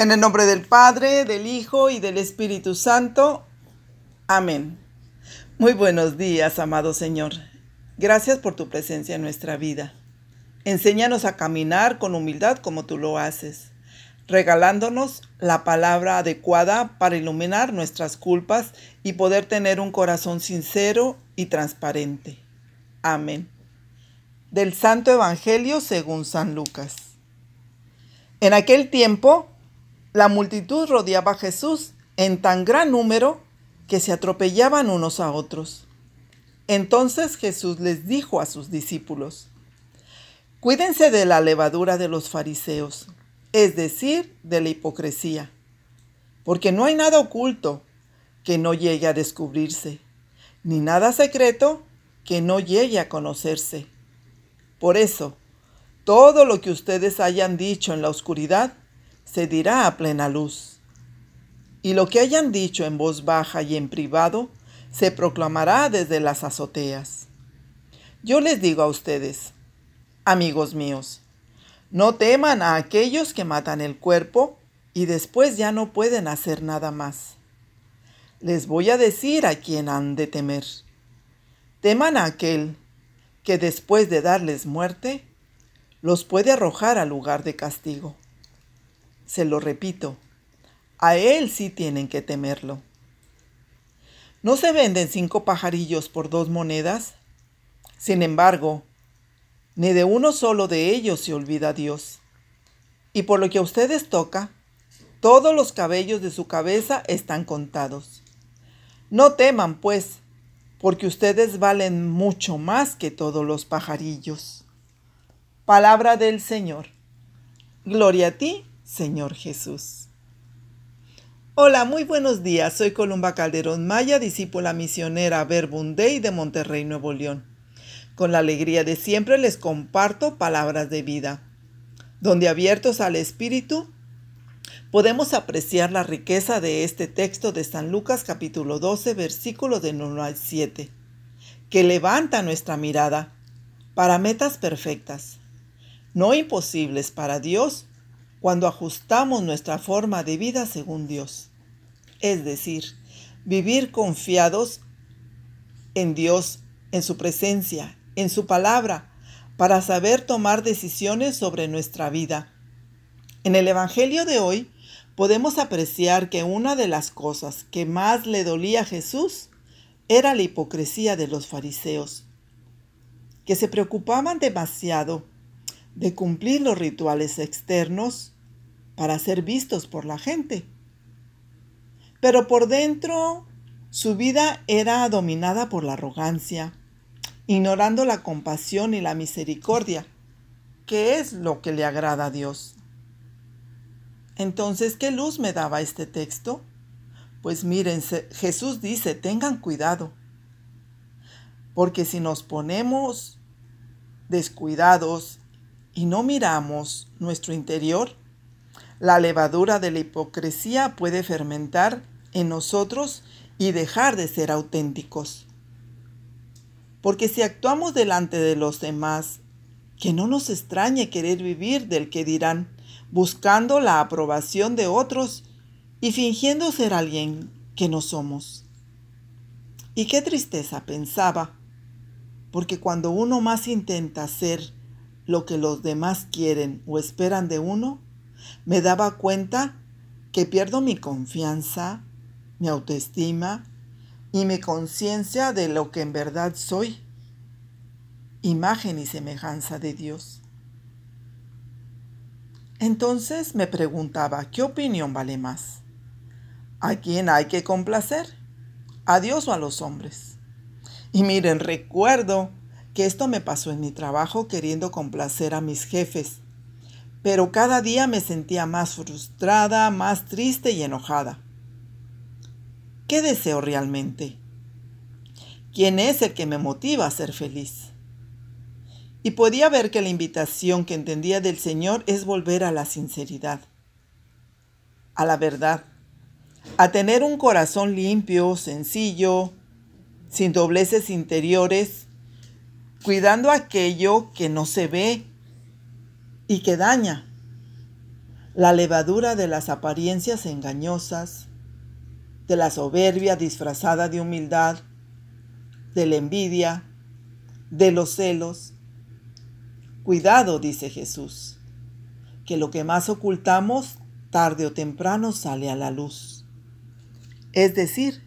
En el nombre del Padre, del Hijo y del Espíritu Santo. Amén. Muy buenos días, amado Señor. Gracias por tu presencia en nuestra vida. Enséñanos a caminar con humildad como tú lo haces, regalándonos la palabra adecuada para iluminar nuestras culpas y poder tener un corazón sincero y transparente. Amén. Del Santo Evangelio según San Lucas. En aquel tiempo, la multitud rodeaba a Jesús en tan gran número que se atropellaban unos a otros. Entonces Jesús les dijo a sus discípulos, Cuídense de la levadura de los fariseos, es decir, de la hipocresía, porque no hay nada oculto que no llegue a descubrirse, ni nada secreto que no llegue a conocerse. Por eso, todo lo que ustedes hayan dicho en la oscuridad, se dirá a plena luz. Y lo que hayan dicho en voz baja y en privado, se proclamará desde las azoteas. Yo les digo a ustedes, amigos míos, no teman a aquellos que matan el cuerpo y después ya no pueden hacer nada más. Les voy a decir a quién han de temer. Teman a aquel que después de darles muerte, los puede arrojar al lugar de castigo. Se lo repito, a él sí tienen que temerlo. ¿No se venden cinco pajarillos por dos monedas? Sin embargo, ni de uno solo de ellos se olvida Dios. Y por lo que a ustedes toca, todos los cabellos de su cabeza están contados. No teman, pues, porque ustedes valen mucho más que todos los pajarillos. Palabra del Señor. Gloria a ti, Señor Jesús. Hola, muy buenos días. Soy Columba Calderón Maya, discípula misionera Verbundey de Monterrey, Nuevo León. Con la alegría de siempre les comparto palabras de vida, donde abiertos al Espíritu podemos apreciar la riqueza de este texto de San Lucas capítulo 12, versículo de 1 al 7, que levanta nuestra mirada para metas perfectas, no imposibles para Dios cuando ajustamos nuestra forma de vida según Dios. Es decir, vivir confiados en Dios, en su presencia, en su palabra, para saber tomar decisiones sobre nuestra vida. En el Evangelio de hoy podemos apreciar que una de las cosas que más le dolía a Jesús era la hipocresía de los fariseos, que se preocupaban demasiado de cumplir los rituales externos para ser vistos por la gente. Pero por dentro su vida era dominada por la arrogancia, ignorando la compasión y la misericordia, que es lo que le agrada a Dios. Entonces, ¿qué luz me daba este texto? Pues miren, Jesús dice, tengan cuidado, porque si nos ponemos descuidados y no miramos nuestro interior, la levadura de la hipocresía puede fermentar en nosotros y dejar de ser auténticos. Porque si actuamos delante de los demás, que no nos extrañe querer vivir del que dirán, buscando la aprobación de otros y fingiendo ser alguien que no somos. Y qué tristeza pensaba, porque cuando uno más intenta ser lo que los demás quieren o esperan de uno, me daba cuenta que pierdo mi confianza, mi autoestima y mi conciencia de lo que en verdad soy, imagen y semejanza de Dios. Entonces me preguntaba, ¿qué opinión vale más? ¿A quién hay que complacer? ¿A Dios o a los hombres? Y miren, recuerdo esto me pasó en mi trabajo queriendo complacer a mis jefes, pero cada día me sentía más frustrada, más triste y enojada. ¿Qué deseo realmente? ¿Quién es el que me motiva a ser feliz? Y podía ver que la invitación que entendía del Señor es volver a la sinceridad, a la verdad, a tener un corazón limpio, sencillo, sin dobleces interiores, cuidando aquello que no se ve y que daña. la levadura de las apariencias engañosas, de la soberbia disfrazada de humildad, de la envidia, de los celos. Cuidado, dice Jesús, que lo que más ocultamos tarde o temprano sale a la luz. Es decir,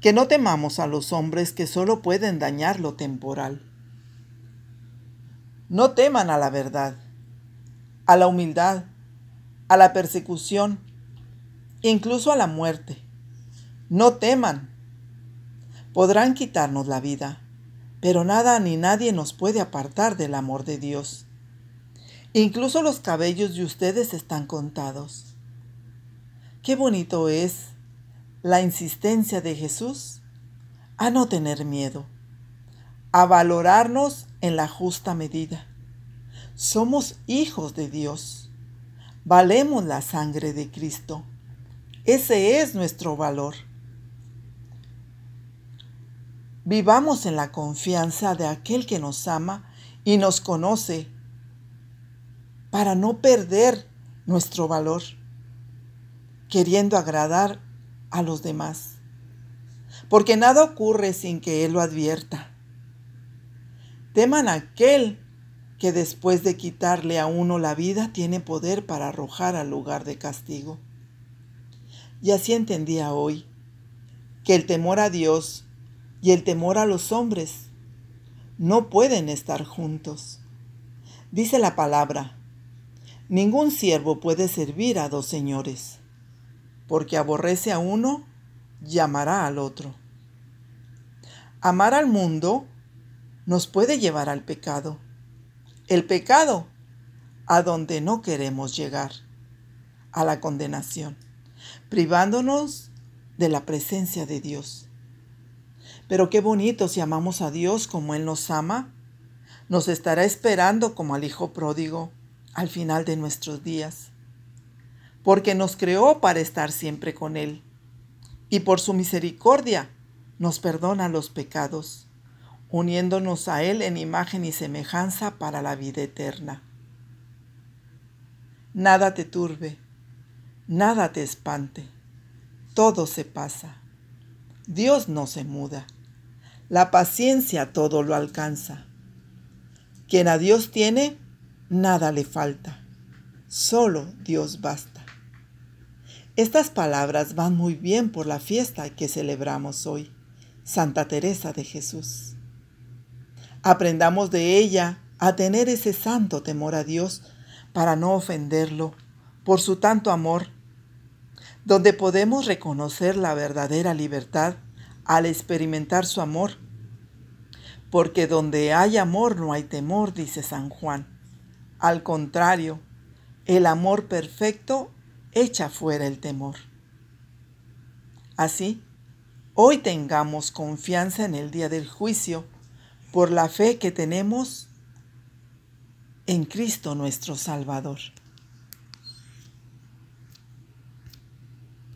que no temamos a los hombres que solo pueden dañar lo temporal. No teman a la verdad, a la humildad, a la persecución, incluso a la muerte. No teman. Podrán quitarnos la vida, pero nada ni nadie nos puede apartar del amor de Dios. Incluso los cabellos de ustedes están contados. Qué bonito es la insistencia de Jesús a no tener miedo, a valorarnos en la justa medida. Somos hijos de Dios. Valemos la sangre de Cristo. Ese es nuestro valor. Vivamos en la confianza de aquel que nos ama y nos conoce para no perder nuestro valor, queriendo agradar a los demás. Porque nada ocurre sin que Él lo advierta. Teman aquel que después de quitarle a uno la vida tiene poder para arrojar al lugar de castigo. Y así entendía hoy que el temor a Dios y el temor a los hombres no pueden estar juntos. Dice la palabra, ningún siervo puede servir a dos señores porque aborrece a uno, llamará al otro. Amar al mundo nos puede llevar al pecado. El pecado a donde no queremos llegar, a la condenación, privándonos de la presencia de Dios. Pero qué bonito si amamos a Dios como Él nos ama, nos estará esperando como al Hijo pródigo al final de nuestros días porque nos creó para estar siempre con Él, y por su misericordia nos perdona los pecados, uniéndonos a Él en imagen y semejanza para la vida eterna. Nada te turbe, nada te espante, todo se pasa. Dios no se muda, la paciencia todo lo alcanza. Quien a Dios tiene, nada le falta, solo Dios basta. Estas palabras van muy bien por la fiesta que celebramos hoy, Santa Teresa de Jesús. Aprendamos de ella a tener ese santo temor a Dios para no ofenderlo por su tanto amor, donde podemos reconocer la verdadera libertad al experimentar su amor. Porque donde hay amor no hay temor, dice San Juan. Al contrario, el amor perfecto echa fuera el temor. Así, hoy tengamos confianza en el día del juicio por la fe que tenemos en Cristo nuestro Salvador.